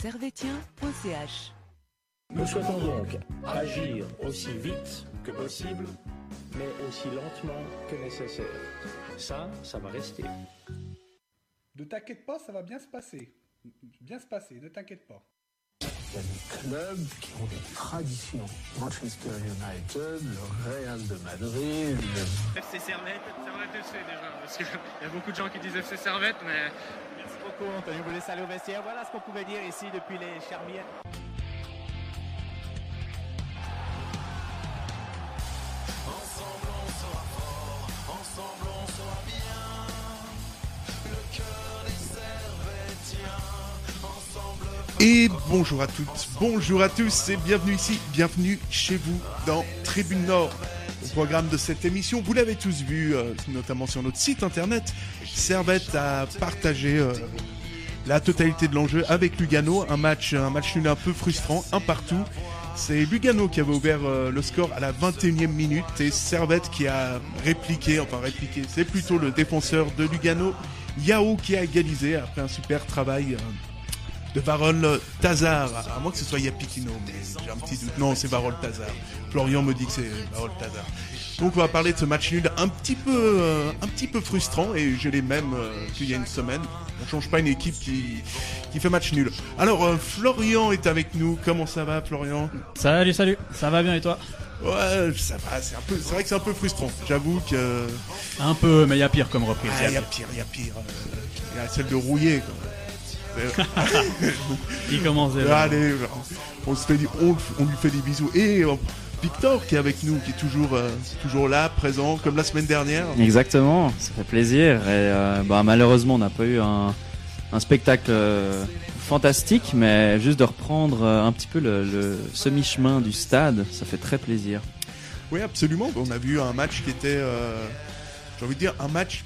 servetien.ch. Nous souhaitons donc agir aussi vite que possible, mais aussi lentement que nécessaire. Ça, ça va rester. Ne t'inquiète pas, ça va bien se passer. Bien se passer, ne t'inquiète pas. Il y a des clubs qui ont des traditions. Manchester United, le Real de Madrid. FC Servette, Servette FC déjà, parce qu'il y a beaucoup de gens qui disent FC Servette, mais Merci beaucoup Anthony, vous laissez aller au vestiaire. Voilà ce qu'on pouvait dire ici depuis les Charmières. Et bonjour à toutes, bonjour à tous et bienvenue ici, bienvenue chez vous dans Tribune Nord. Au programme de cette émission, vous l'avez tous vu, euh, notamment sur notre site internet, Servette a partagé euh, la totalité de l'enjeu avec Lugano, un match, un match nul un peu frustrant, un partout. C'est Lugano qui avait ouvert euh, le score à la 21e minute et Servette qui a répliqué, enfin répliqué, c'est plutôt le défenseur de Lugano, Yao qui a égalisé après un super travail de Varol Tazar, à moins que ce soit Yapikino, mais j'ai un petit doute. Non, c'est Varol Tazar. Florian me dit que c'est Varol Tazar. Donc on va parler de ce match nul un petit peu, euh, un petit peu frustrant et j'ai les mêmes euh, qu'il y a une semaine. On change pas une équipe qui, qui fait match nul. Alors euh, Florian est avec nous. Comment ça va, Florian? Salut, salut, ça va bien et toi? Ouais, ça va. C'est un peu, c'est vrai que c'est un peu frustrant. J'avoue que Un peu, mais il y a pire comme reprise. ah, il y a pire, il y a pire. Euh, Il y a celle de rouiller. Quoi. Il commence déjà. Allez, on, se fait, des- on, on lui fait des bisous. Et euh, Victor qui est avec nous, qui est toujours, euh, toujours là, présent, comme la semaine dernière. Exactement, ça fait plaisir. Et euh, bah, malheureusement, on n'a pas eu un, un spectacle euh, fantastique, mais juste de reprendre euh, un petit peu le, le semi-chemin du stade, ça fait très plaisir. Oui, absolument. On a vu un match qui était, euh, j'ai envie de dire, un match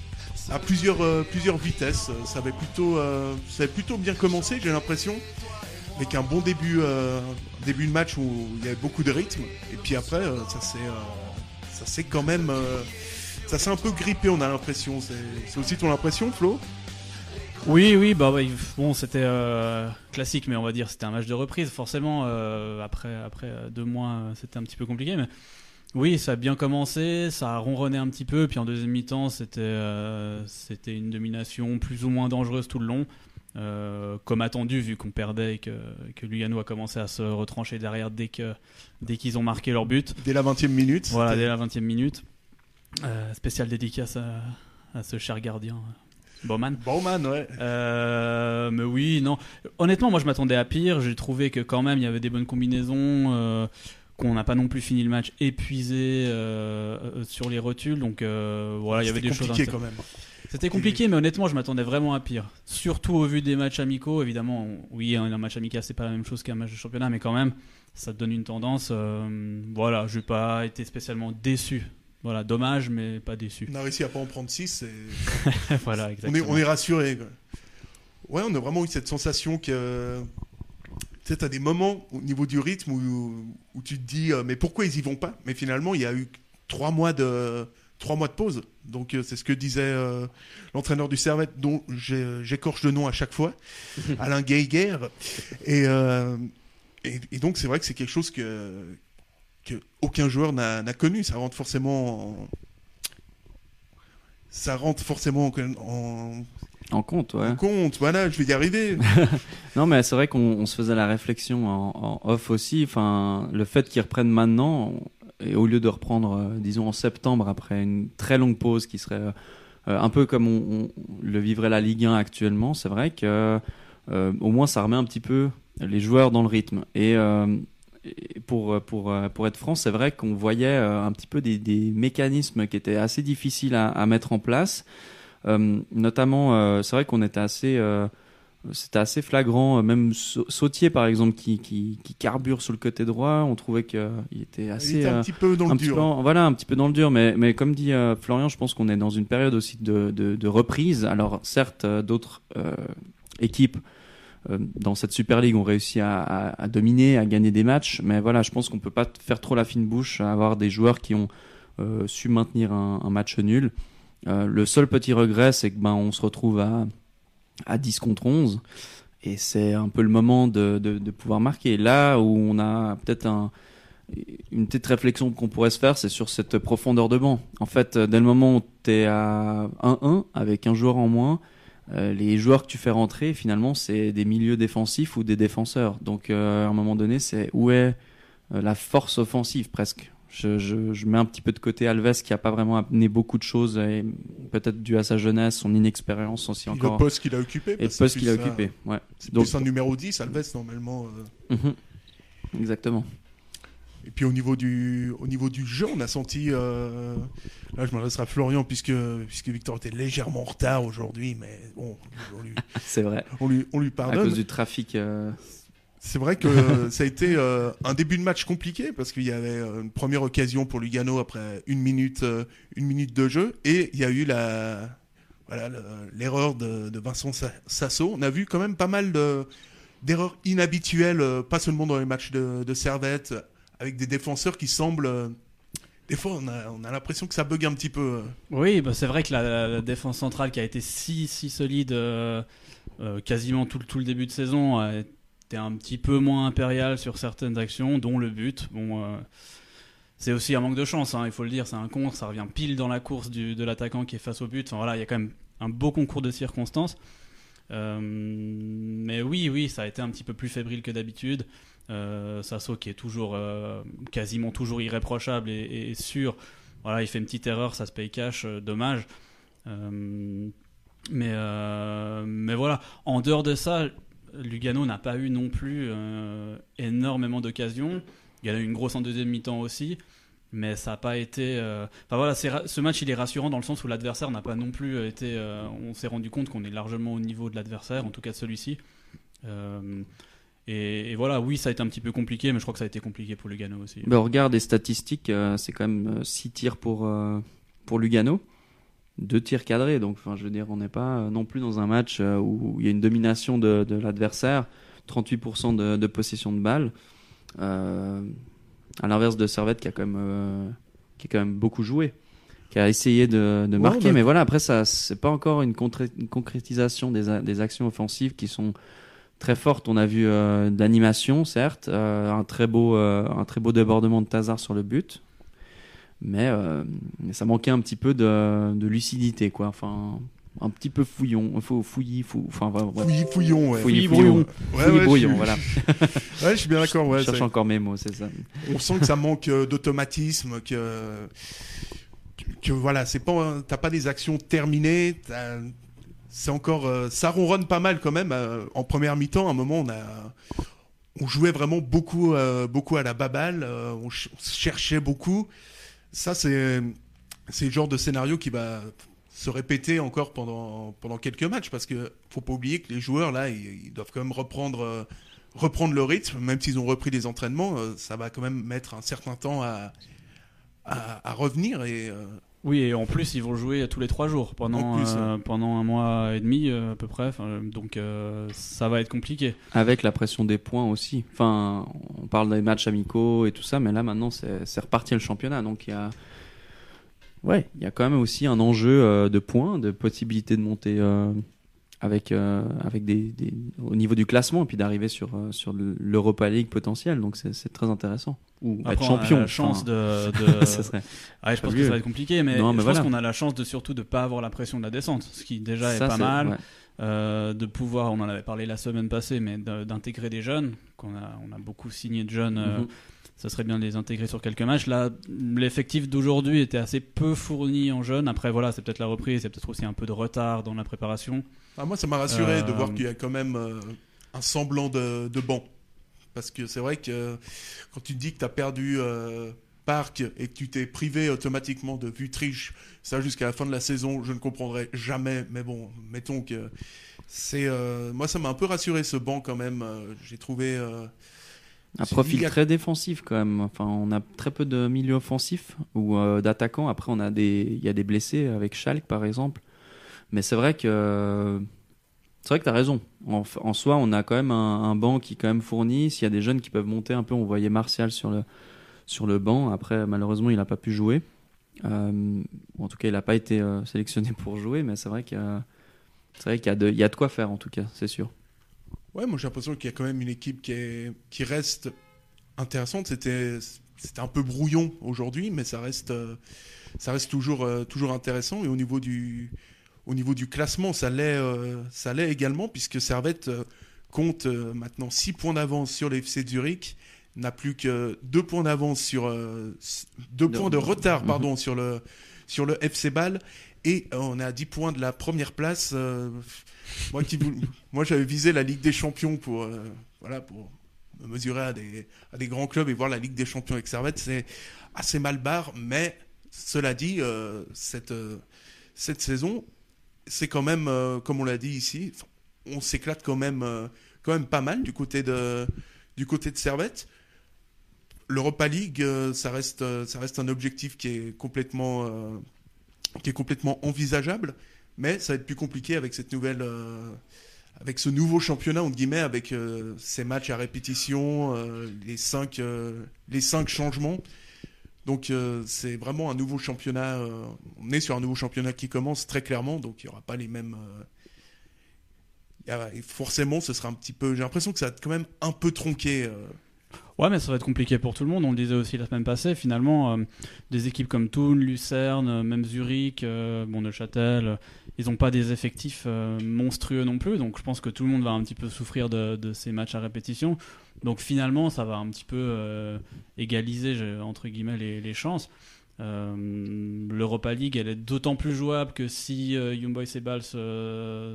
à plusieurs, euh, plusieurs vitesses. Ça avait plutôt, euh, ça avait plutôt bien commencé, j'ai l'impression, avec un bon début, euh, début de match où il y avait beaucoup de rythme. Et puis après, euh, ça s'est, euh, ça s'est quand même, euh, ça s'est un peu grippé. On a l'impression. C'est, aussi ton impression, Flo? Oui, oui, bah ouais, bon, c'était classique, mais on va dire c'était un match de reprise. Forcément, après, après deux mois, c'était un petit peu compliqué, mais oui, ça a bien commencé, ça a ronronné un petit peu, puis en deuxième mi-temps, c'était euh, c'était une domination plus ou moins dangereuse tout le long, euh, comme attendu vu qu'on perdait et que, que Lugano a commencé à se retrancher derrière dès que dès qu'ils ont marqué leur but. Dès la 20e minute. Voilà, dès la 20 e minute. Euh, spécial dédicace à, à ce cher gardien, Bowman. Bowman, ouais. Euh, mais oui, non. Honnêtement, moi je m'attendais à pire. J'ai trouvé que quand même il y avait des bonnes combinaisons, euh, qu'on n'a pas non plus fini le match épuisé euh, euh, sur les rotules. Donc euh, voilà, il y avait C'était des choses. compliqué intér- quand même. C'était compliqué, mais honnêtement, je m'attendais vraiment à pire. Surtout au vu des matchs amicaux, évidemment. Oui, un un match amical, c'est pas la même chose qu'un match de championnat, mais quand même, ça te donne une tendance. euh, voilà, je n'ai pas été spécialement déçu. Voilà, dommage, mais pas déçu. On a réussi à pas en prendre 6 voilà, on est, on est rassuré. Ouais, on a vraiment eu cette sensation que. Tu sais, t'as des moments au niveau du rythme où, où tu te dis, euh, mais pourquoi ils y vont pas? Mais finalement, il y a eu trois mois de, trois mois de pause. Donc, euh, c'est ce que disait euh, l'entraîneur du Servette, dont j'écorche le nom à chaque fois, Alain Geiger. Et, et, et donc, c'est vrai que c'est quelque chose que, que aucun joueur n'a n'a connu. Ça rentre forcément en, ça rentre forcément en, en- En compte, ouais. en compte. Voilà, je vais y arriver. Non, mais c'est vrai qu'on on se faisait la réflexion en, en off aussi. Enfin, le fait qu'ils reprennent maintenant, et au lieu de reprendre, euh, disons, en septembre, après une très longue pause qui serait euh, un peu comme on, on le vivrait la Ligue 1 actuellement, c'est vrai que euh, au moins ça remet un petit peu les joueurs dans le rythme. Et, et pour, pour, pour être franc, c'est vrai qu'on voyait un petit peu des, des mécanismes qui étaient assez difficiles à, à mettre en place. Euh, notamment, euh, c'est vrai qu'on était assez, euh, c'était assez flagrant. Même Sau- Sautier, par exemple, qui, qui, qui carbure sur le côté droit, on trouvait qu'il était Il assez, était un euh, petit peu dans le dur. peu voilà, un petit peu dans le dur. Mais, mais comme dit euh, Florian, je pense qu'on est dans une période aussi de, de, de reprise. Alors, certes, d'autres euh, équipes dans cette Super League ont réussi à, à- à dominer, à gagner des matchs. Mais voilà, je pense qu'on peut pas faire trop la fine bouche, à avoir des joueurs qui ont su maintenir un, un match nul. Euh, le seul petit regret, c'est que ben on se retrouve à, à 10 contre 11. et c'est un peu le moment de, de, pouvoir marquer. Là où on a peut-être un, une petite réflexion qu'on pourrait se faire, c'est sur cette profondeur de banc. En fait, dès le moment où tu es à 1-1 avec un joueur en moins, euh, les joueurs que tu fais rentrer, finalement, c'est des milieux défensifs ou des défenseurs. Donc, euh, à un moment donné, c'est où est euh, la force offensive presque. Je, je, je, mets un petit peu de côté Alves qui a pas vraiment amené beaucoup de choses, et peut-être dû à sa jeunesse, son inexpérience aussi encore. Le poste qu'il a occupé. et le poste qu'il a occupé. Ouais. C'est Donc- plus un numéro 10, Alves, normalement. euh. Mhm. Exactement. Et puis au niveau du, au niveau du jeu, on a senti. euh, Là, je m'adresse à Florian, puisque, puisque Victor était légèrement en retard aujourd'hui, mais bon, on lui, C'est vrai. on lui, on lui À pardonne. cause du trafic. euh, C'est vrai que ça a été euh, un début de match compliqué parce qu'il y avait euh, une première occasion pour Lugano après une minute, euh, une minute de jeu et il y a eu la voilà le- l'erreur de, Vincent Sa- Sasso. On a vu quand même pas mal de d'erreurs inhabituelles, pas seulement dans les matchs de, de Servette, avec des défenseurs qui semblent des fois on a, on a l'impression que ça bug un petit peu. Oui, bah, c'est vrai que la, défense centrale qui a été si, si solide quasiment tout, tout le début de saison a été un petit peu moins impériale sur certaines actions, dont le but. Bon, euh, c'est aussi un manque de chance, hein, il faut le dire. C'est un contre, ça revient pile dans la course du- de l'attaquant qui est face au but. Enfin, voilà, il y a quand même un beau concours de circonstances. Euh, mais oui, oui, ça a été un petit peu plus fébrile que d'habitude. Euh, Sasso qui est toujours euh, quasiment toujours irréprochable et, et sûr. Voilà, il fait une petite erreur, ça se paye cash, dommage. Mais, mais voilà, en dehors de ça, Lugano n'a pas eu non plus euh, énormément d'occasions. Il y a eu une grosse en deuxième mi-temps aussi, mais ça n'a pas été. euh, Enfin voilà, ce match il est rassurant dans le sens où l'adversaire n'a pas non plus été. euh, On s'est rendu compte qu'on est largement au niveau de l'adversaire, en tout cas de celui-ci. Et, voilà, oui, ça a été un petit peu compliqué, mais je crois que ça a été compliqué pour Lugano aussi. Ben, on regarde les statistiques, c'est quand même 6 tirs pour, pour Lugano, 2 tirs cadrés. Donc, enfin, je veux dire, on n'est pas euh, non plus dans un match euh, où il y a une domination de, de l'adversaire, 38% de, de possession de balle. Euh, à l'inverse de Servette qui a quand même, euh, qui a quand même beaucoup joué, qui a essayé de, de marquer. Mais voilà, après, ça, c'est pas encore une, concrétisation des, actions offensives qui sont très fortes. On a vu euh, d'animation, certes, euh, un, très beau, un très beau débordement de Tazar sur le but. Mais, euh, ça manquait un petit peu de, de lucidité, quoi. Enfin, un petit peu fouillon. Il faut fouiller, fou, enfin, voilà. Fouillis fouillon, ouais. Fouillis, Fouillis brouillon. Ouais, Fouillis, ouais, je brouillon, suis- voilà. Ouais, je suis bien d'accord. Ouais, Je cherche encore mes mots, c'est ça. on sent que ça manque euh, d'automatisme, que, que, voilà, c'est pas, t'as pas des actions terminées, c'est encore, euh, ça ronronne pas mal quand même. euh, en première mi-temps, à un moment, on a, on jouait vraiment beaucoup, euh, beaucoup à la baballe, euh, on, ch- on cherchait beaucoup. Ça, c'est, le genre de scénario qui va se répéter encore pendant, pendant quelques matchs parce que faut pas oublier que les joueurs là, ils, doivent quand même reprendre. euh, reprendre le rythme, même s'ils ont repris les entraînements, euh, ça va quand même mettre un certain temps à, à, à revenir. Et euh, Oui, et en plus, ils vont jouer tous les trois jours pendant, plus, euh, pendant un mois et demi euh, à peu près. Enfin, donc euh, ça va être compliqué. Avec la pression des points aussi. Enfin, on parle des matchs amicaux et tout ça, mais là maintenant c'est reparti le championnat. Donc il y a, ouais, il y a quand même aussi un enjeu euh, de points, de possibilité de monter euh, avec euh, avec des, des- au niveau du classement et puis d'arriver sur euh, sur le- l'Europa League potentiel. Donc c'est très intéressant. Ou Après, être on a champion. la chance enfin, de. de- ça serait- Ouais, je pense que ça va être compliqué, mais, Non, mais je voilà. pense qu'on a la chance de surtout de pas avoir la pression de la descente, ce qui déjà ça, est pas mal. ouais. Euh, de pouvoir, on en avait parlé la semaine passée, mais d'intégrer des jeunes, qu'on a, on a beaucoup signé de jeunes, euh, Mhm. ça serait bien de les intégrer sur quelques matchs. Là, l'effectif d'aujourd'hui était assez peu fourni en jeunes. Après, voilà, c'est peut-être la reprise, c'est peut-être aussi un peu de retard dans la préparation. ah, moi, ça m'a rassuré de Euh, voir qu'il y a quand même euh, un semblant de, de banc. Parce que c'est vrai que quand tu te dis que tu as perdu euh, Parc et que tu t'es privé automatiquement de Vutriche, ça jusqu'à la fin de la saison, je ne comprendrai jamais. Mais bon, mettons que c'est. euh, moi, ça m'a un peu rassuré ce banc quand même. euh, J'ai trouvé. euh, Un profil très défensif quand même. Enfin, on a très peu de milieux offensifs ou euh, d'attaquants. Après, on a des, il y a des blessés avec Schalke par exemple. Mais c'est vrai que c'est vrai que tu as raison. En, soi, on a quand même un, banc qui quand même fourni. S'il y a des jeunes qui peuvent monter un peu, on voyait Martial sur le sur le banc. Après, malheureusement, il n'a pas pu jouer. Euh, en tout cas, il n'a pas été euh, sélectionné pour jouer. Mais c'est vrai qu'il y y y a de quoi faire en tout cas, c'est sûr. Ouais, moi j'ai l'impression qu'il y a quand même une équipe qui, est, qui reste intéressante. C'était, un peu brouillon aujourd'hui, mais ça reste, euh, ça reste toujours, toujours intéressant. Et au niveau du, au niveau du classement, ça l'est, euh, ça l'est également, puisque Servette euh, compte euh, maintenant 6 points d'avance sur les FC Zurich, n'a plus que 2 points d'avance sur. 2 De- points de retard, Mhm. pardon, sur le, sur le FC Ball. Et on est à 10 points de la première place. moi, qui, moi, j'avais visé la Ligue des Champions pour, voilà, pour me mesurer à des, à des grands clubs et voir la Ligue des Champions avec Servette. C'est assez mal barre, mais cela dit, cette, cette saison, c'est quand même, euh, comme on l'a dit ici, on s'éclate quand même, euh, quand même pas mal du côté de, du côté de Servette. L'Europa League, euh, ça reste, ça reste un objectif qui est complètement, qui est complètement envisageable, mais ça va être plus compliqué avec cette nouvelle, avec ce nouveau championnat entre guillemets, avec ces matchs à répétition, les cinq, les cinq changements. Donc euh, c'est vraiment un nouveau championnat. euh, on est sur un nouveau championnat qui commence très clairement, donc il n'y aura pas les mêmes. euh, forcément, ce sera un petit peu. J'ai l'impression que ça va être quand même un peu tronqué. Ouais, mais ça va être compliqué pour tout le monde. On le disait aussi la semaine passée. Finalement, des équipes comme Thun, Lucerne, même Zurich, bon, Neuchâtel, ils n'ont pas des effectifs monstrueux non plus. Donc je pense que tout le monde va un petit peu souffrir de ces matchs à répétition. Donc finalement, ça va un petit peu euh, égaliser, entre guillemets, les, les chances. Euh, L'Europa League, elle est d'autant plus jouable que si euh, Young Boys et se,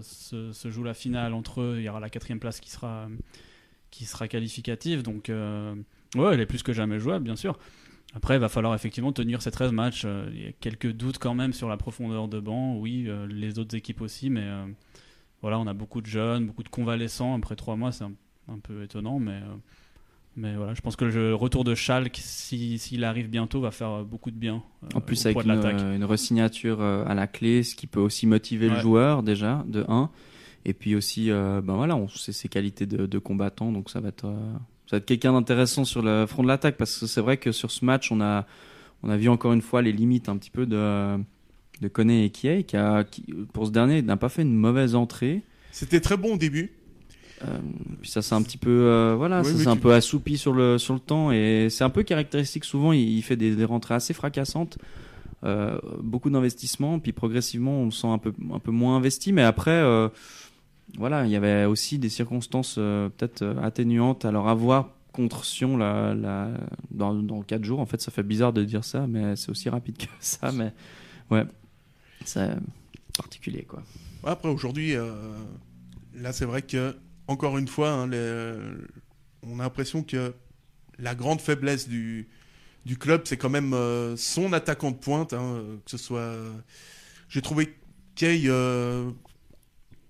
se, jouent la finale entre eux, il y aura la quatrième place qui sera, qui sera qualificative. Donc, ouais, elle est plus que jamais jouable, bien sûr. Après, il va falloir effectivement tenir ces 13 matchs. Il y a quelques doutes quand même sur la profondeur de banc. Oui, les autres équipes aussi, mais voilà, on a beaucoup de jeunes, beaucoup de convalescents. Après trois mois, c'est un, un peu étonnant, mais, euh, mais voilà, je pense que le retour de Schalke, si- s'il arrive bientôt, va faire beaucoup de bien. euh, En plus, au avec une, une resignature euh, à la clé, ce qui peut aussi motiver le joueur, déjà, de 1. Et puis aussi, euh, ben voilà, on sait ses qualités de, de combattant, donc ça va être, euh, ça va être quelqu'un d'intéressant sur le front de l'attaque, parce que c'est vrai que sur ce match, on a, on a vu encore une fois les limites un petit peu de, de Koné et Kiei, qui, a, qui, pour ce dernier, n'a pas fait une mauvaise entrée. C'était très bon au début. Euh, puis ça s'est un petit peu, euh, voilà, Oui, ça oui, s'est un tu- peu assoupi sur le sur le temps et c'est un peu caractéristique. Souvent, il, il fait des, des rentrées assez fracassantes, euh, beaucoup d'investissements, puis progressivement, on le sent un peu un peu moins investi. Mais après, euh, voilà, il y avait aussi des circonstances euh, peut-être euh, atténuantes à leur avoir contre Sion la, la, dans, dans 4 jours. En fait, ça fait bizarre de dire ça, mais c'est aussi rapide que ça. Mais ouais, c'est particulier quoi. Après, aujourd'hui, euh, là, c'est vrai que, encore une fois, hein, les- on a l'impression que la grande faiblesse du, club, c'est quand même euh, son attaquant de pointe. hein, euh, que ce soit. J'ai trouvé Kay euh,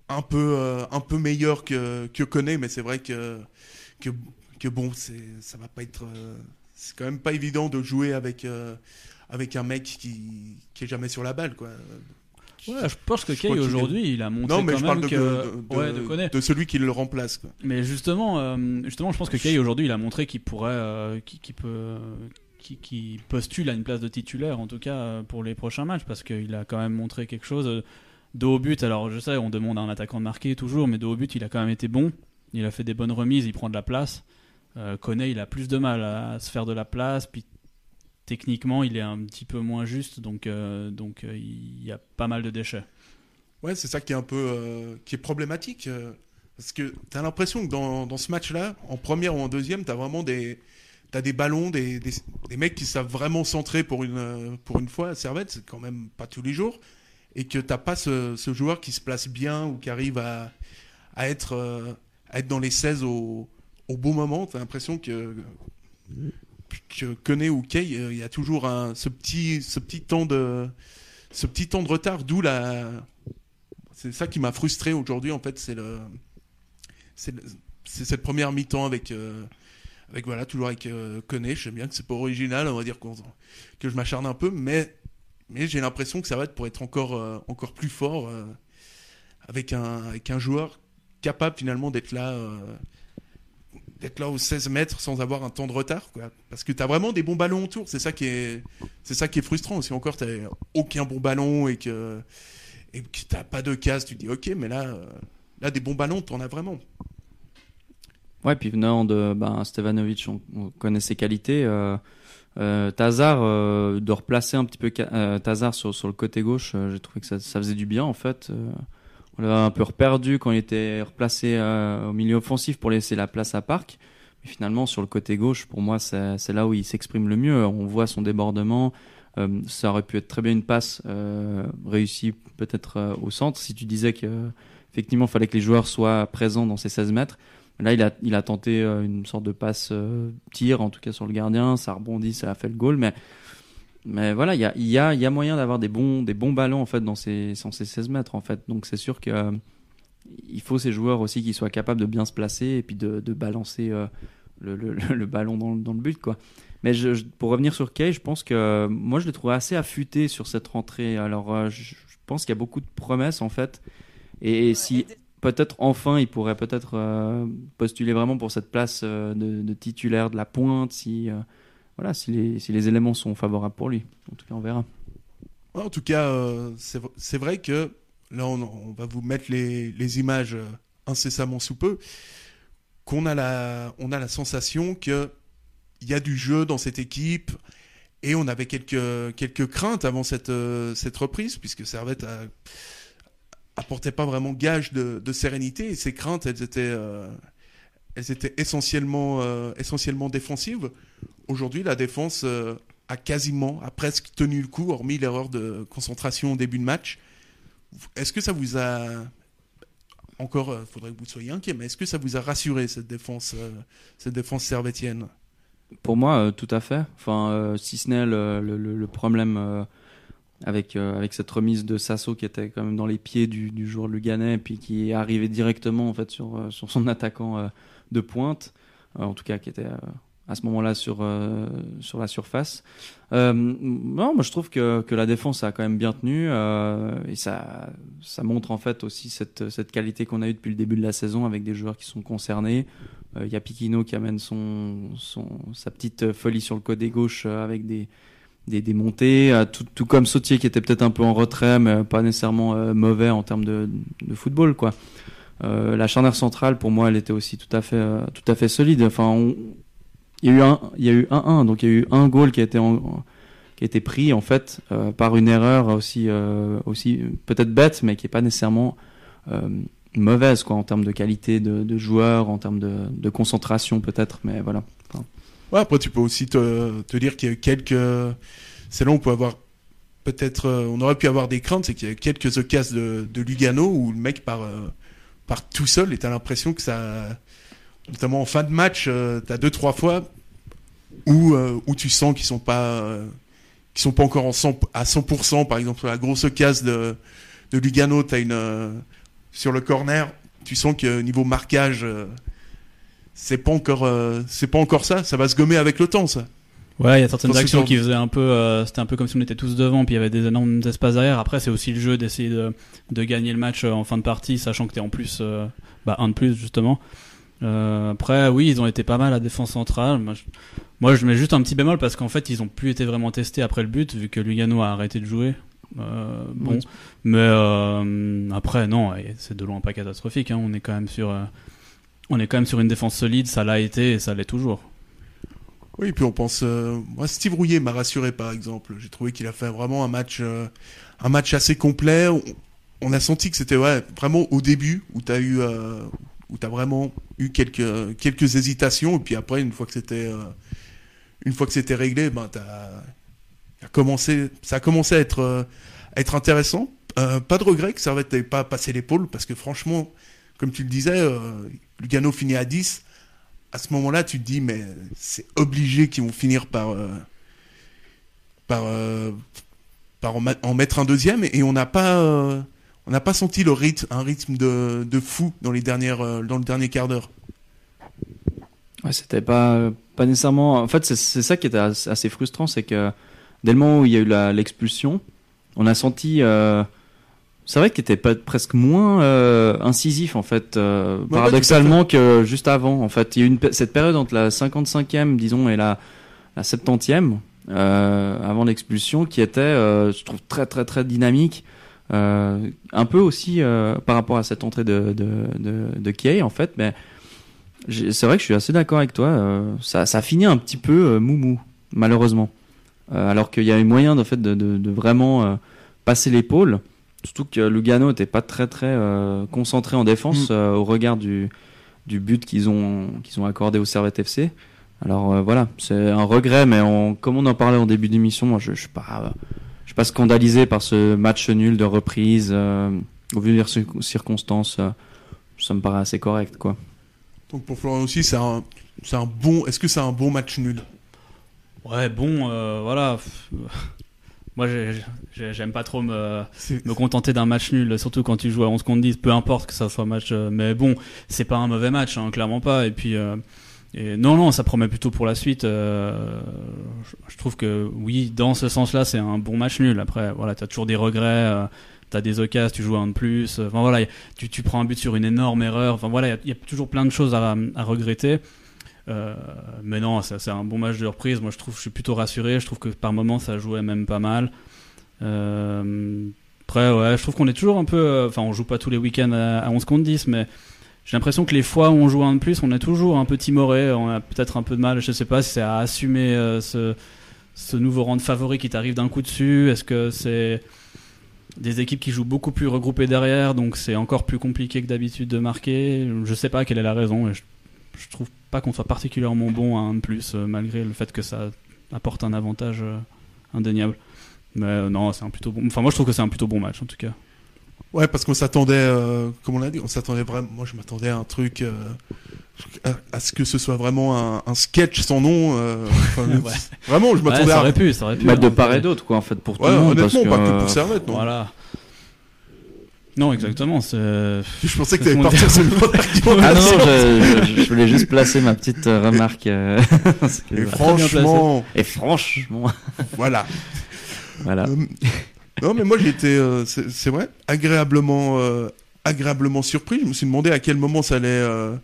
un, peu, euh, meilleur que, que mais c'est vrai que, bon, c'est, ça va pas être. euh, c'est quand même pas évident de jouer avec, euh, un mec qui, qui est jamais sur la balle. Ouais, je pense que Je Kay aujourd'hui, il a montré Non, mais quand je même parle que de, de- ouais, de Koné. de celui qui le remplace. Quoi. Mais justement, euh, justement, je pense que Kay aujourd'hui, il a montré qu'il pourrait, euh, qu'il peut, qui, qui postule à une place de titulaire, en tout cas euh, pour les prochains matchs, parce qu'il a quand même montré quelque chose de haut but. Alors, je sais, on demande à un attaquant de marquer toujours, mais de haut but, il a quand même été bon. Il a fait des bonnes remises, il prend de la place. Euh, Koné, il a plus de mal à, se faire de la place, puis techniquement, il est un petit peu moins juste, donc, euh, donc euh, il y a pas mal de déchets. Ouais, c'est ça qui est un peu euh, qui est problématique. parce que tu as l'impression que dans, dans ce match-là, en première ou en deuxième, tu as vraiment des, t'as des ballons, des, des, mecs qui savent vraiment centrer pour une, pour une fois à Servette, c'est quand même pas tous les jours. Et que t'as pas ce, joueur qui se place bien ou qui arrive à, à, être, à être dans les 16 au, au bon moment. Tu as l'impression que, que Koné ou Kay, euh, il y a toujours ce, petit, ce, petit temps de, ce petit temps de retard, d'où la. C'est ça qui m'a frustré aujourd'hui, en fait, c'est le. C'est cette première mi-temps avec. euh, avec voilà, toujours avec euh, sais bien que c'est pas original, on va dire que je m'acharne un peu, mais, mais j'ai l'impression que ça va être pour être encore, euh, encore plus fort euh, avec, un, avec un joueur capable finalement d'être là. D'être là aux 16 mètres sans avoir un temps de retard quoi. parce que tu as vraiment des bons ballons autour c'est ça qui est ça qui est frustrant si encore tu aucun bon ballon et que et que t'as pas de casse tu te dis ok mais là là des bons ballons t'en as vraiment Ouais, puis venant de ben, Stevanovic, on, on connaît ses qualités. Euh, euh, Tazar, euh, de replacer un petit peu euh, Tazar sur, sur le côté gauche, j'ai trouvé que ça faisait du bien en fait. On l'a un peu reperdu quand il était replacé euh, au milieu offensif pour laisser la place à Park. Mais finalement, sur le côté gauche, pour moi, c'est là où il s'exprime le mieux. On voit son débordement. Euh, ça aurait pu être très bien une passe euh, réussie peut-être au centre. Si tu disais que effectivement, il fallait que les joueurs soient présents dans ces 16 mètres. Là, il a, tenté une sorte de passe tir, en tout cas sur le gardien. Ça rebondit, ça a fait le goal. Mais, mais voilà, il y a, y a, y a moyen d'avoir des bons, des bons ballons en fait dans ces, dans ces 16 mètres en fait. Donc c'est sûr que euh, il faut ces joueurs aussi qui soient capables de bien se placer et puis de, de balancer euh, le, le, le ballon dans, le- dans le but quoi. Mais je, je- pour revenir sur Kay, je pense que moi je l'ai trouvé assez affûté sur cette rentrée. Alors euh, je, je pense qu'il y a beaucoup de promesses en fait. Et, si peut-être enfin il pourrait peut-être postuler vraiment pour cette place de, de titulaire de la pointe si voilà si les, si les éléments sont favorables pour lui. En tout cas on verra. En tout cas, euh, c'est vrai que là, on, va vous mettre les, les images euh, incessamment sous peu, qu'on a la, on a la sensation que il y a du jeu dans cette équipe et on avait quelques, quelques craintes avant cette, euh, cette reprise puisque Servette a, apportait pas vraiment gage de, de sérénité et ces craintes, elles étaient, elles étaient essentiellement, euh, essentiellement défensives. Aujourd'hui, la défense euh, a quasiment, a presque tenu le coup, hormis l'erreur de concentration au début de match. Est-ce que ça vous a encore, il faudrait que vous soyez inquiet, mais est-ce que ça vous a rassuré cette défense, euh, cette défense servétienne? Pour moi, euh, tout à fait. Enfin, euh, si ce n'est le, problème euh, avec, euh, avec cette remise de Sasso qui était quand même dans les pieds du, du joueur luganais puis qui est arrivé directement en fait sur, euh, sur son attaquant euh, de pointe, euh, en tout cas qui était euh, à ce moment-là sur, euh, sur la surface. Non, moi je trouve que, que la défense a quand même bien tenu et ça, ça montre en fait aussi cette, cette qualité qu'on a eue depuis le début de la saison avec des joueurs qui sont concernés. Il y a Piquino qui amène son, son, sa petite folie sur le côté gauche avec des, des, des montées, tout, tout comme Sautier qui était peut-être un peu en retrait, mais pas nécessairement mauvais en termes de, de football. quoi. Euh, la charnière centrale, pour moi, elle était aussi tout à fait, euh, tout à fait solide. Enfin, il y a eu un, il y a eu un 1 donc il y a eu un goal qui a été qui a été pris en fait euh, par une erreur aussi aussi peut-être bête mais qui est pas nécessairement mauvaise quoi en termes de qualité de, de joueur en termes de, concentration peut-être mais voilà Ouais, après, tu peux aussi te, dire qu'il y a eu quelques. C'est là où on peut avoir. Peut-être. on aurait pu avoir des craintes, c'est qu'il y a quelques occasions de, de Lugano où le mec euh, part tout seul et t'as l'impression que ça. Notamment en fin de match, euh, t'as deux, trois fois où, euh, où tu sens qu'ils sont pas. euh, qu'ils sont pas encore en 100 à 100%. Par exemple, la grosse occasion de, de Lugano, t'as une. euh, sur le corner, tu sens que niveau marquage. c'est pas encore c'est pas encore ça ça va se gommer avec le temps ça Ouais, il y a certaines actions qui faisaient un peu, euh, c'était un peu comme si on était tous devant, puis il y avait des énormes espaces derrière. Après, c'est aussi le jeu d'essayer de, de gagner le match euh, en fin de partie, sachant que t'es en plus, euh, bah, un de plus justement. Euh, après, oui, ils ont été pas mal à défense centrale. Moi je, moi, je mets juste un petit bémol parce qu'en fait, ils ont plus été vraiment testés après le but, vu que Lugano a arrêté de jouer. Euh, bon, mais euh, après, non, c'est de loin pas catastrophique. Hein. On est quand même sur, euh, on est quand même sur une défense solide. Ça l'a été et ça l'est toujours. Oui puis on pense euh, moi Steve Rouillet m'a rassuré par exemple. J'ai trouvé qu'il a fait vraiment un match euh, assez complet. On, a senti que c'était vraiment au début où t'as eu euh, vraiment eu quelques quelques hésitations. Et puis après une fois que c'était réglé ben ça a commencé à être à intéressant. Pas de regret que Servette n'ait pas passé l'épaule parce que franchement comme tu le disais Lugano finit à 10 à ce moment-là, tu te dis, mais c'est obligé qu'ils vont finir par, euh, par, euh, par en, mettre un deuxième, et on n'a pas, euh, pas senti le rythme, un rythme de, de fou dans les dernières, dans le dernier quart d'heure. Ouais, c'était pas, pas nécessairement. En fait, c'est ça qui était as- assez frustrant, c'est que dès le moment où il y a eu l'expulsion, on a senti. C'est vrai qu'il était pas, presque moins euh, incisif, en fait, euh, ouais, paradoxalement que juste avant. En fait, il y a eu une, cette période entre la 55e, disons, et la, la 70e, euh, avant l'expulsion, qui était, je trouve, très, très, très dynamique. Un peu aussi par rapport à cette entrée de, de, de, de Kay, en fait, mais c'est vrai que je suis assez d'accord avec toi. ça, ça a fini un petit peu moumou, malheureusement. Alors qu'il y a eu moyen de, fait, de, de, de vraiment passer l'épaule. Surtout que Lugano n'était pas très très euh, concentré en défense Mm. euh, au regard du, du but qu'ils ont, qu'ils ont accordé au Servette FC. Alors euh, voilà, c'est un regret, mais on- comme on en parlait en début d'émission, moi je ne suis pas, euh, je suis pas scandalisé par ce match nul de reprise. euh, au vu des cir- circonstances, euh, ça me paraît assez correct. quoi. Donc pour Florian aussi, c'est un, c'est un bon. Est-ce que c'est un bon match nul? Ouais, bon, euh, voilà. Moi, j'ai- j'ai- j'aime pas trop me, me contenter d'un match nul, surtout quand tu joues à 11 contre 10, peu importe que ça soit match. euh, mais bon, c'est pas un mauvais match, hein, clairement pas. Et puis, euh, et non, non, ça promet plutôt pour la suite. euh, je, je trouve que oui, dans ce sens-là, c'est un bon match nul. Après, voilà, t'as toujours des regrets. euh, T'as des occasions, tu joues un de plus. Enfin voilà, tu, tu prends un but sur une énorme erreur. Enfin voilà, il y y, a toujours plein de choses à, à regretter. Euh, mais non, c'est un bon match de reprise. Moi, je trouve, je suis plutôt rassuré. Je trouve que par moments, ça jouait même pas mal. Euh, après, ouais, je trouve qu'on est toujours un peu. euh, Enfin, on joue pas tous les week-ends à, à 11 contre 10, mais j'ai l'impression que les fois où on joue un de plus, on est toujours un peu timoré. On a peut-être un peu de mal. Je sais pas si c'est à assumer ce, nouveau rang de favori qui t'arrive d'un coup dessus. Est-ce que c'est des équipes qui jouent beaucoup plus regroupées derrière, donc c'est encore plus compliqué que d'habitude de marquer? Je sais pas quelle est la raison. Je trouve pas qu'on soit particulièrement bon à un de plus, euh, malgré le fait que ça apporte un avantage euh, indéniable. Mais euh, non, c'est un plutôt bon. Enfin, moi je trouve que c'est un plutôt bon match en tout cas. Ouais, parce qu'on s'attendait, euh, comme on l'a dit, on s'attendait vraiment. Moi, je m'attendais à un truc, euh, à, à ce que ce soit vraiment un, un sketch sans nom. euh, enfin, Ouais. Vraiment, je Ouais, m'attendais ça à. aurait pu, ça aurait pu. Bah, de hein, part et d'autre, quoi, en fait, pour tout Ouais, le monde. honnêtement, parce pas que, que pour Servette, non. Voilà. Non, exactement. C'est. Je pensais que t'allais Comment partir sur une Ah non, je, je- je voulais juste placer ma petite euh, remarque. euh, Et franchement, Et franchement, voilà. voilà. Euh, non, mais moi j'étais, euh, c'est vrai, agréablement, euh, agréablement surpris. Je me suis demandé à quel moment ça allait, euh,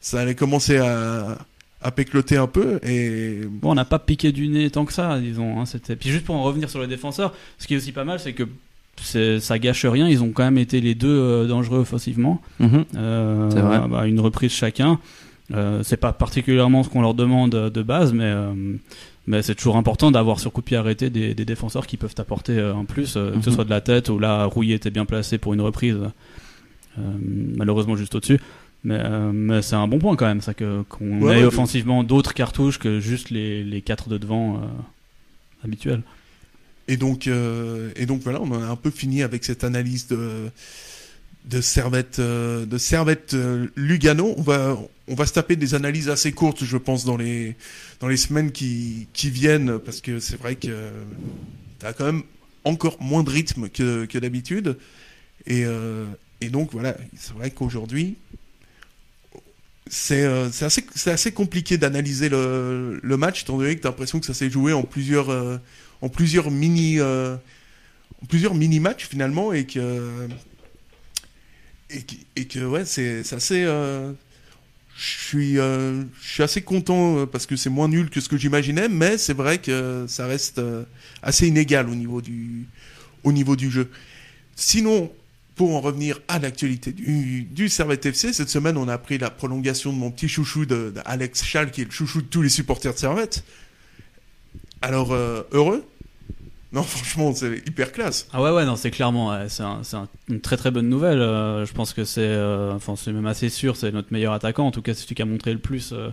ça allait commencer à, à pécloter un peu. Et Bon, on n'a pas piqué du nez tant que ça, disons. Hein, c'était. Puis juste pour en revenir sur les défenseurs, ce qui est aussi pas mal, c'est que ça gâche rien. Ils ont quand même été les deux euh, dangereux offensivement. Euh, C'est vrai. bah, une reprise chacun. Euh, c'est pas particulièrement ce qu'on leur demande de base, mais euh, mais c'est toujours important d'avoir sur coup de pied arrêté des, des défenseurs qui peuvent apporter euh, un plus, euh, que ce Mhm. soit de la tête ou là Rouillet était bien placé pour une reprise, euh, malheureusement juste au-dessus. Mais, euh, mais c'est un bon point quand même, ça que qu'on Ouais, ait ouais, offensivement d'autres cartouches que juste les, les quatre de devant euh, habituels. Et donc, euh, et donc voilà, on en a un peu fini avec cette analyse de de Servette, euh, de Servette euh, Lugano. On va on va se taper des analyses assez courtes, je pense, dans les dans les semaines qui qui viennent, parce que c'est vrai que t'as quand même encore moins de rythme que que d'habitude. Et et donc voilà, c'est vrai qu'aujourd'hui c'est euh, assez assez compliqué d'analyser le le match, étant donné que t'as l'impression que ça s'est joué en plusieurs en plusieurs mini euh, plusieurs mini matchs finalement et que et que, ouais c'est assez euh, je suis euh, je suis assez content euh, parce que c'est moins nul que ce que j'imaginais mais c'est vrai que ça reste assez inégal au niveau du au niveau du jeu sinon pour en revenir à l'actualité du, du Servette FC, cette semaine, on a appris la prolongation de mon petit chouchou de, de Alex Schall, qui est le chouchou de tous les supporters de Servette. Alors, heureux Non, franchement, c'est hyper classe. Ah ouais ouais non c'est clairement ouais, c'est un- c'est un- une très très bonne nouvelle. euh, je pense que c'est euh, enfin c'est même assez sûr c'est notre meilleur attaquant en tout cas c'est celui qui a montré le plus euh,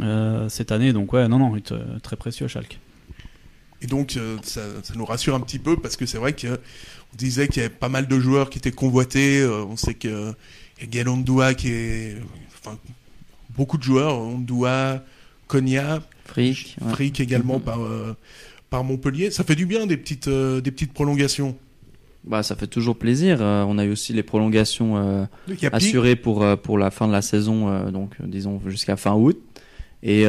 euh, cette année donc ouais non non il est euh, très précieux Schalke. Et donc, euh, ça, ça nous rassure un petit peu parce que c'est vrai que on disait qu'il y avait pas mal de joueurs qui étaient convoités. euh, on sait que il y a Gaël Ondua qui est. Enfin, beaucoup de joueurs. Ondua, Konya, Frick. ouais. Frick également Mhm. par, euh, par Montpellier. Ça fait du bien des petites, euh, des petites prolongations. Bah, ça fait toujours plaisir. Euh, on a eu aussi les prolongations euh, assurées pour, pour la fin de la saison, donc disons jusqu'à fin août. Et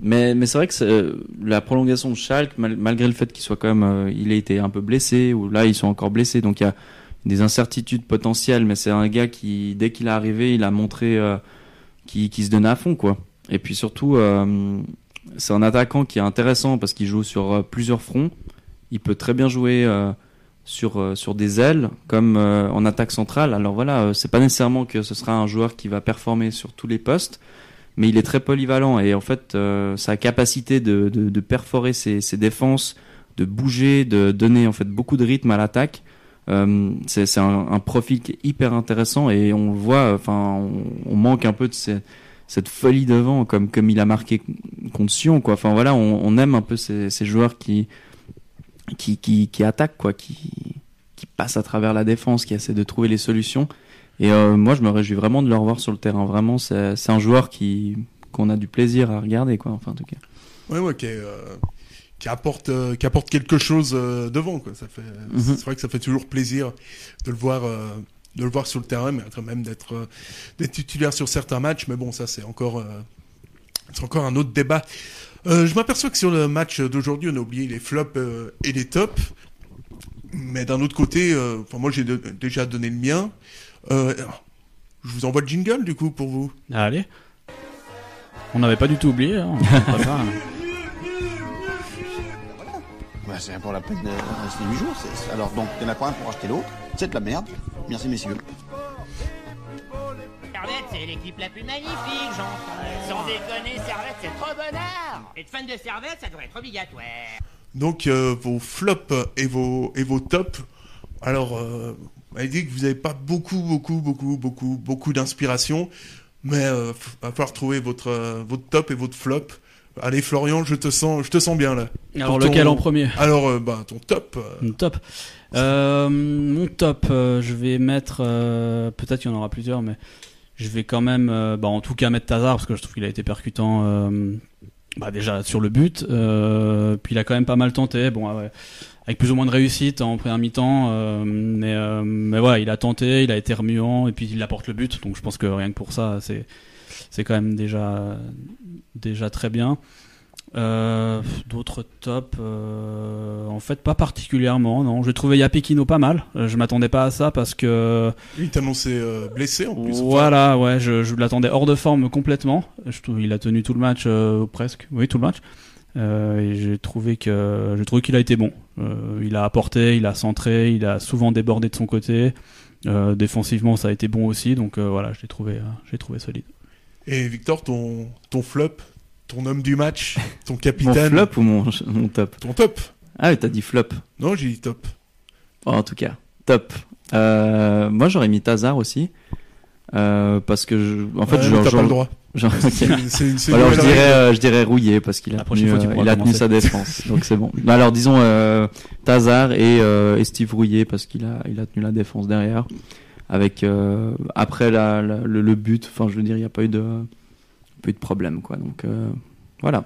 mais mais c'est vrai que la prolongation de Schalke, mal- malgré le fait qu'il soit quand même, il a été un peu blessé ou là ils sont encore blessés, donc il y a des incertitudes potentielles. Mais c'est un gars qui dès qu'il est arrivé, il a montré qu'il se donnait à fond quoi. Et puis surtout, c'est un attaquant qui est intéressant parce qu'il joue sur euh, plusieurs fronts. Il peut très bien jouer euh, sur euh, sur des ailes comme en attaque centrale. Alors voilà, c'est pas nécessairement que ce sera un joueur qui va performer sur tous les postes, mais il est très polyvalent et en fait sa capacité de, perforer ses, ses défenses, de bouger, de donner en fait beaucoup de rythme à l'attaque. C'est un, un profil qui est hyper intéressant et on voit, enfin on, on manque un peu de ces- cette folie devant comme comme il a marqué contre Sion quoi. Enfin voilà, on, on aime un peu ces, ces joueurs qui qui, qui, qui attaque, quoi, qui, qui passe à travers la défense, qui essaie de trouver les solutions. Et euh, moi, je me réjouis vraiment de le revoir sur le terrain. Vraiment, c'est c'est un joueur qui qu'on a du plaisir à regarder, quoi. Enfin, en tout cas. Ouais, ouais, qui, est, euh, qui apporte, euh, qui apporte quelque chose devant, quoi. Ça fait, Mhm. c'est vrai que ça fait toujours plaisir de le voir, de le voir sur le terrain, mais quand même d'être, euh, d'être titulaire sur certains matchs. Mais bon, ça, c'est encore, euh, c'est encore un autre débat. Euh, je m'aperçois que sur le match d'aujourd'hui, on a oublié les flops et les tops. Mais d'un autre côté, enfin, moi, j'ai déjà donné le mien. Je vous envoie le jingle, du coup, pour vous. Allez. On n'avait pas du tout oublié. Hein. on c'est pour la peine de rester 8 jours. Alors donc, il n'y en a pas un pour acheter l'autre. C'est de la merde. Merci messieurs. Servette, c'est l'équipe la plus magnifique, j'entends. Sans déconner, Servette, c'est trop bonheur. Être fan de Servette, ça devrait être obligatoire. Donc euh, vos flops et vos et vos tops. Alors, euh, vous dit que vous n'avez pas beaucoup, beaucoup, beaucoup, beaucoup, beaucoup d'inspiration, mais euh, f- va falloir trouver votre euh, votre top et votre flop. Allez Florian, je te sens, je te sens bien là. Alors ton- lequel en premier Alors, euh, bah ton top. Mon top. Euh, mon top, euh, je vais mettre. Peut-être qu'il y en aura plusieurs, mais je vais quand même. bah, en tout cas, mettre Tazar parce que je trouve qu'il a été percutant. bah, déjà sur le but. puis il a quand même pas mal tenté. Bon, ah ouais, avec plus ou moins de réussite en première mi-temps. mais, mais voilà, il a tenté, il a été remuant et puis il apporte le but. Donc je pense que rien que pour ça, c'est c'est quand même déjà déjà très bien. Euh, D'autres tops, euh, en fait pas particulièrement. Non, j'ai trouvé Yapikino pas mal. Euh, je m'attendais pas à ça parce que il est annoncé euh, blessé en plus. Enfin, voilà, ouais, je, je l'attendais hors de forme complètement. Je trouve il a tenu tout le match presque, oui tout le match. Et j'ai trouvé que j'ai trouvé qu'il a été bon. Il a apporté, il a centré, il a souvent débordé de son côté. Défensivement, ça a été bon aussi. Donc voilà, je l'ai trouvé, j'ai trouvé solide. Et Victor, ton ton flop, ton homme du match, ton Mon capitaine, flop ou mon, mon top ton top. Ah, oui, t'as dit flop. Non, j'ai dit top. Bon, en tout cas, top. Euh, moi, j'aurais mis Tazar aussi. Euh, parce que, je, en fait, Ouais, je t'as pas le droit. genre- Alors je dirais, euh, je dirais rouillé parce qu'il a, tenu, fois, euh, il a tenu sa défense, donc c'est bon. Alors disons euh, Tazar et, euh, et Steve Rouillé parce qu'il a, il a tenu la défense derrière. Avec euh, après la, la- le, le but, enfin je veux dire, il n'y a pas eu de, pas eu de problème quoi. Donc euh, voilà,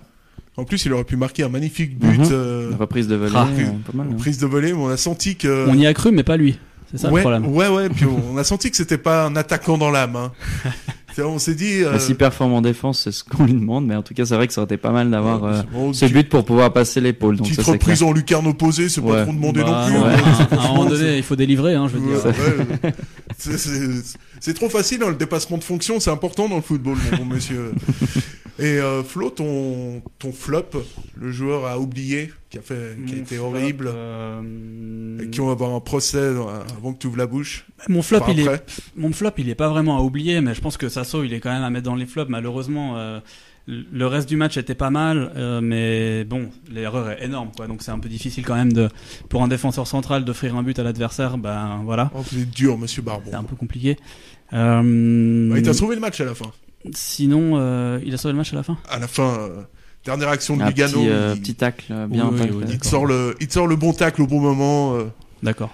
En plus, il aurait pu marquer un magnifique but. Mhm. euh, une reprise de volée, Ah. euh, pas mal. hein. prise de volée, mais on a senti que. On y a cru, mais pas lui. C'est ça ouais, le problème. Ouais, ouais, puis on a senti que c'était pas un attaquant dans l'âme. Hein. On s'est dit. euh, S'il performe en défense, c'est ce qu'on lui demande, mais en tout cas, c'est vrai que ça aurait été pas mal d'avoir euh, bon, ce but pour pouvoir passer l'épaule. Donc ça, Petite clair. reprise en lucarne opposée, c'est Ouais. pas trop demandé Bah, non plus. hein. à un moment donné, il faut délivrer, hein, je veux dire. Ouais, ouais. C'est- trop facile, hein, le dépassement de fonction, c'est important dans le football, mon bon monsieur. Et euh, Flo, ton, ton flop, le joueur à oublier, qui a, fait, qui a été flop, horrible, euh, et qui vont avoir un procès euh, avant que tu ouvres la bouche. Mon flop, Enfin, il est, mon flop, il est pas vraiment à oublier, mais je pense que Sasso, il est quand même à mettre dans les flops. Malheureusement, euh, le reste du match était pas mal, euh, mais bon, l'erreur est énorme, quoi. Donc c'est un peu difficile quand même de, pour un défenseur central d'offrir un but à l'adversaire. Ben voilà, Oh, vous êtes dur, monsieur Barbon. c'est un peu compliqué. Euh, il t'a sauvé le match à la fin. Sinon, euh, il a sauvé le match à la fin. À la fin, euh, dernière action de Un Lugano, petit, euh, il, petit tacle euh, bien Oui, oui, taclé. oui, il te sort le, il sort le bon tacle au bon moment. euh. D'accord.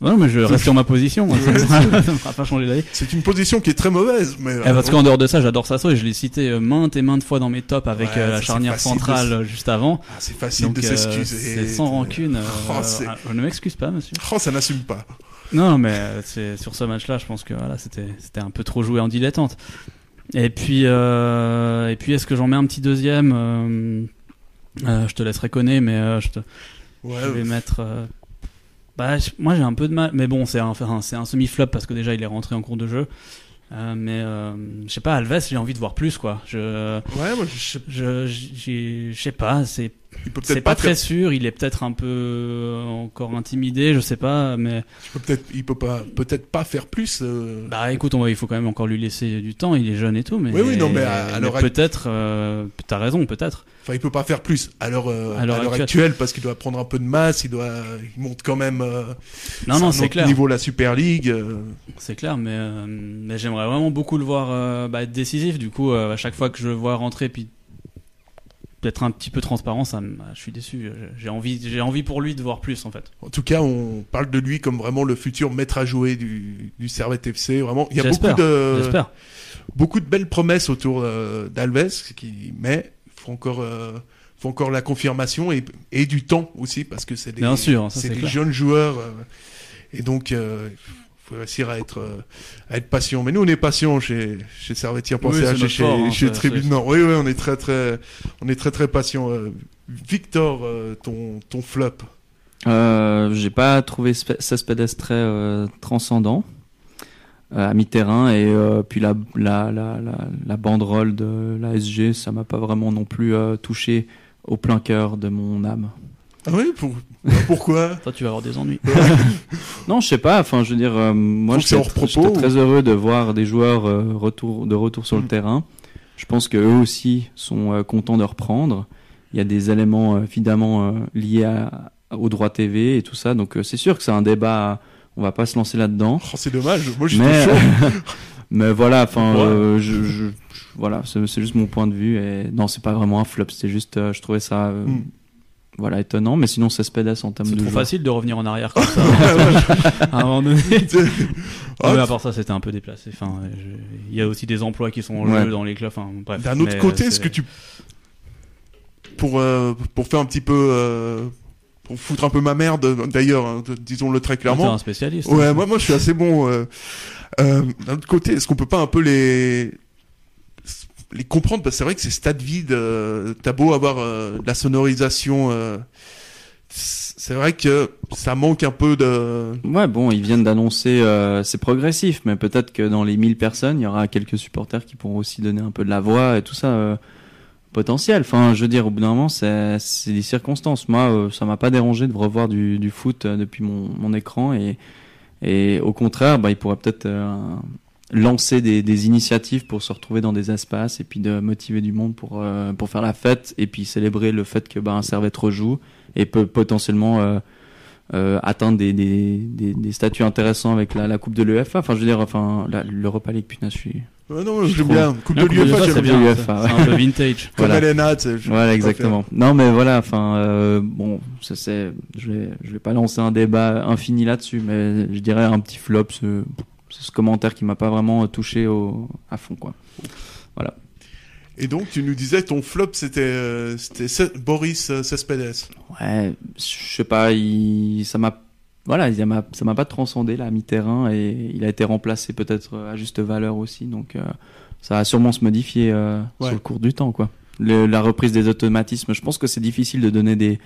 Non, mais je reste sur ma position. ça, fera- ça me fera pas changer d'avis. C'est une position qui est très mauvaise, mais. Eh, parce qu'en dehors de ça, j'adore Sasso et je l'ai cité euh, maintes et maintes fois dans mes tops avec Ouais, euh, ça, la charnière de centrale euh, juste avant. Ah, c'est facile Donc de euh, s'excuser. c'est sans rancune. euh, Oh, ah, je ne m'excuse pas, monsieur. Oh, ça n'assume pas. Non, mais euh, c'est sur ce match-là, je pense que voilà, c'était c'était un peu trop joué en dilettante. Et puis euh, et puis est-ce que j'en mets un petit deuxième euh, euh, Je te laisserai connaître, mais je, te- Ouais, je vais mettre. bah, je- moi j'ai un peu de mal, mais bon, c'est un, enfin, c'est un semi-flop parce que déjà il est rentré en cours de jeu. Euh, mais euh, je sais pas, Alves, j'ai envie de voir plus quoi. Je ouais, moi, je sais je j'ai- je sais pas, c'est il peut peut-être pas pas, très sûr. Il est peut-être un peu euh, encore intimidé, je sais pas, mais il peut peut-être, il peut pas, peut-être pas faire plus. euh, bah écoute, on va- il faut quand même encore lui laisser du temps. Il est jeune et tout, mais Oui, oui, non, mais à- à l'heure peut-être, euh, t'as raison, peut-être. Enfin, il peut pas faire plus à l'heure, euh, À actuelle. actuelle parce qu'il doit prendre un peu de masse, il doit, il monte quand même. Non, non, c'est clair. Niveau la Super League. C'est clair, mais, mais j'aimerais vraiment beaucoup le voir bah, être décisif. Du coup, à chaque fois que je le vois rentrer, puis d'être un petit peu transparent, ça, je suis déçu. J'ai envie, j'ai envie pour lui de voir plus, en fait. En tout cas, on parle de lui comme vraiment le futur maître à jouer du, du Servette FC. Vraiment, il y a beaucoup de, beaucoup de belles promesses autour euh, d'Alves, qui, mais il faut encore, euh, faut encore la confirmation et, et du temps aussi parce que c'est des, Bien sûr, ça, des jeunes joueurs euh, et donc euh, faut réussir à être, euh, à être patient. Mais nous, on est patient chez, chez Oui, c'est à notre chez, fort, hein, chez Tribune Nord. Oui, oui, on est très, très, on est très, très patient. Euh, Victor, euh, ton, ton flop. Euh, j'ai pas trouvé Spe- Cespedes très euh, transcendant à mi-terrain et euh, puis la, la, la, la, la banderole de la SG, ça m'a pas vraiment non plus euh, touché au plein cœur de mon âme. Ah oui, pour, pourquoi? Toi, tu vas avoir des ennuis. Non, je sais pas. Enfin, je veux dire, euh, moi, j'étais ou- très heureux de voir des joueurs euh, retour, de retour sur Mm. le terrain. Je pense que eux aussi sont euh, contents de reprendre. Il y a des éléments euh, évidemment liés à, au droit TV et tout ça. Donc, c'est sûr que c'est un débat. On va pas se lancer là-dedans. Oh, C'est dommage. Moi, j'étais Mais, chaud. mais voilà, enfin, Ouais. je, je- je- voilà, c'est juste mon point de vue. Et non, c'est pas vraiment un flop. C'est juste, je trouvais ça, Mm. Voilà, étonnant. Mais sinon, c'est Spedes en termes C'est de trop joueur. facile de revenir en arrière comme ça. à un moment donné. Ah, mais à part ça, c'était un peu déplacé. Enfin, je- il y a aussi des emplois qui sont en Ouais. jeu dans les clubs. Enfin, bref. D'un autre côté, euh, est-ce que tu pour euh, pour faire un petit peu euh, pour foutre un peu ma merde d'ailleurs, hein, disons-le très T'es clairement. un spécialiste. Ouais, hein. moi moi je suis assez bon. euh, euh, D'un autre côté, est-ce qu'on peut pas un peu les les comprendre parce que c'est vrai que ces stades vides, euh, t'as beau avoir euh, de la sonorisation, euh, c'est vrai que ça manque un peu de. Ouais, bon, ils viennent d'annoncer, euh, c'est progressif, mais peut-être que dans les 1000 personnes, il y aura quelques supporters qui pourront aussi donner un peu de la voix et tout ça potentiel. Enfin, je veux dire, au bout d'un moment, c'est des circonstances. Moi, ça m'a pas dérangé de revoir du, foot depuis mon, mon écran et, et au contraire, bah, ils pourraient peut-être lancer des, des initiatives pour se retrouver dans des espaces et puis de motiver du monde pour, euh, pour faire la fête et puis célébrer le fait que bah, un servette rejoue et peut potentiellement euh, euh, atteindre des, des, des, des statuts intéressants avec la, la Coupe de l'UEFA. Enfin, je veux dire, enfin, l'Europa League, putain, je suis. Ouais, non, Je j'aime bien. Coupe de l'UEFA, j'aime c'est bien. bien. C'est ouais. un peu vintage. Comme Voilà. Elena, tu sais, Voilà, exactement. Non, mais voilà, enfin, euh, bon, ça c'est, je vais, je vais pas lancer un débat infini là-dessus, mais je dirais un petit flop, ce, ce commentaire qui m'a pas vraiment touché au, à fond, quoi. Et donc, tu nous disais, ton flop, c'était euh, Boris euh, Cespedes. Ouais, je sais pas, il, ça m'a, voilà, il ça m'a pas transcendé là à mi-terrain et il a été remplacé peut-être à juste valeur aussi, donc euh, ça va sûrement se modifier Ouais. sur le cours du temps, quoi. Le- la reprise des automatismes, je pense que c'est difficile de donner des,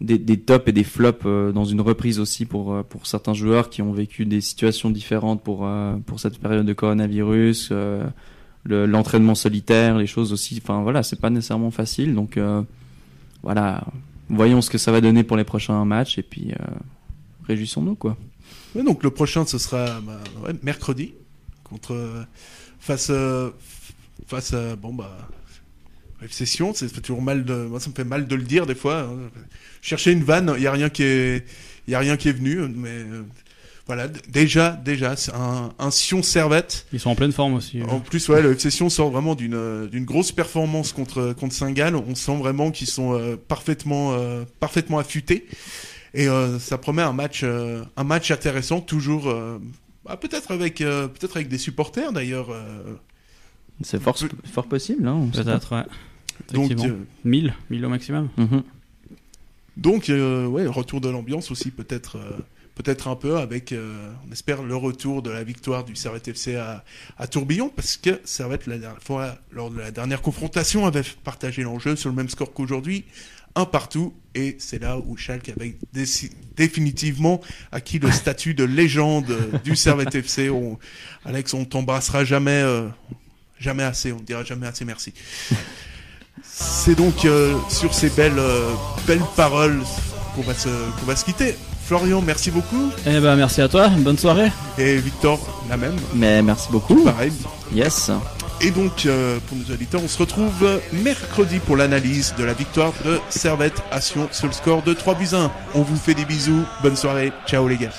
des, tops et des flops euh, dans une reprise aussi pour, euh, pour certains joueurs qui ont vécu des situations différentes pour, euh, pour cette période de coronavirus, le- l'entraînement solitaire, les choses aussi. Enfin voilà, c'est pas nécessairement facile. Donc voilà, voyons ce que ça va donner pour les prochains matchs et puis réjouissons-nous quoi. Donc, le prochain, ce sera bah, mercredi, contre. face. euh, face. Bon, bah. FC Sion, ça fait toujours mal de. Moi, ça me fait mal de le dire des fois. hein. Chercher une vanne, il y a rien qui est. Y a rien qui est venu, mais. euh, voilà, déjà, déjà, c'est un, un Sion Servette. Ils sont en pleine forme aussi. En plus, ouais, le FC Sion sort vraiment d'une d'une grosse performance contre contre Saint-Gall. On sent vraiment qu'ils sont euh, parfaitement euh, parfaitement affûtés et euh, ça promet un match euh, un match intéressant toujours. euh, bah, peut-être avec euh, peut-être avec des supporters d'ailleurs. euh, C'est fort, fort possible, hein. Peut-être, ouais. Donc Effectivement. euh, 1000, 1000 au maximum. Mhm. donc euh, ouais, retour de l'ambiance aussi peut-être. euh, Peut-être un peu avec, euh, on espère, le retour de la victoire du Servette FC à, à Tourbillon, parce que Servette, la dernière fois, lors de la dernière confrontation, avait partagé l'enjeu sur le même score qu'aujourd'hui, un partout, et c'est là où Schalke avait définitivement acquis le statut de légende euh, du Servette FC. On- Alex, on t'embrassera jamais, euh, jamais assez, on ne dira jamais assez merci. C'est donc euh, sur ces belles, euh, belles paroles qu'on va, se, qu'on va se quitter. Florian, merci beaucoup. Eh ben, merci à toi. Bonne soirée. Et Victor, la même. Mais merci beaucoup. Pareil. Yes. Et donc, euh, pour nos auditeurs, on se retrouve mercredi pour l'analyse de la victoire de Servette à Sion sur le score de 3 buts 1. On vous fait des bisous. Bonne soirée. Ciao les gars.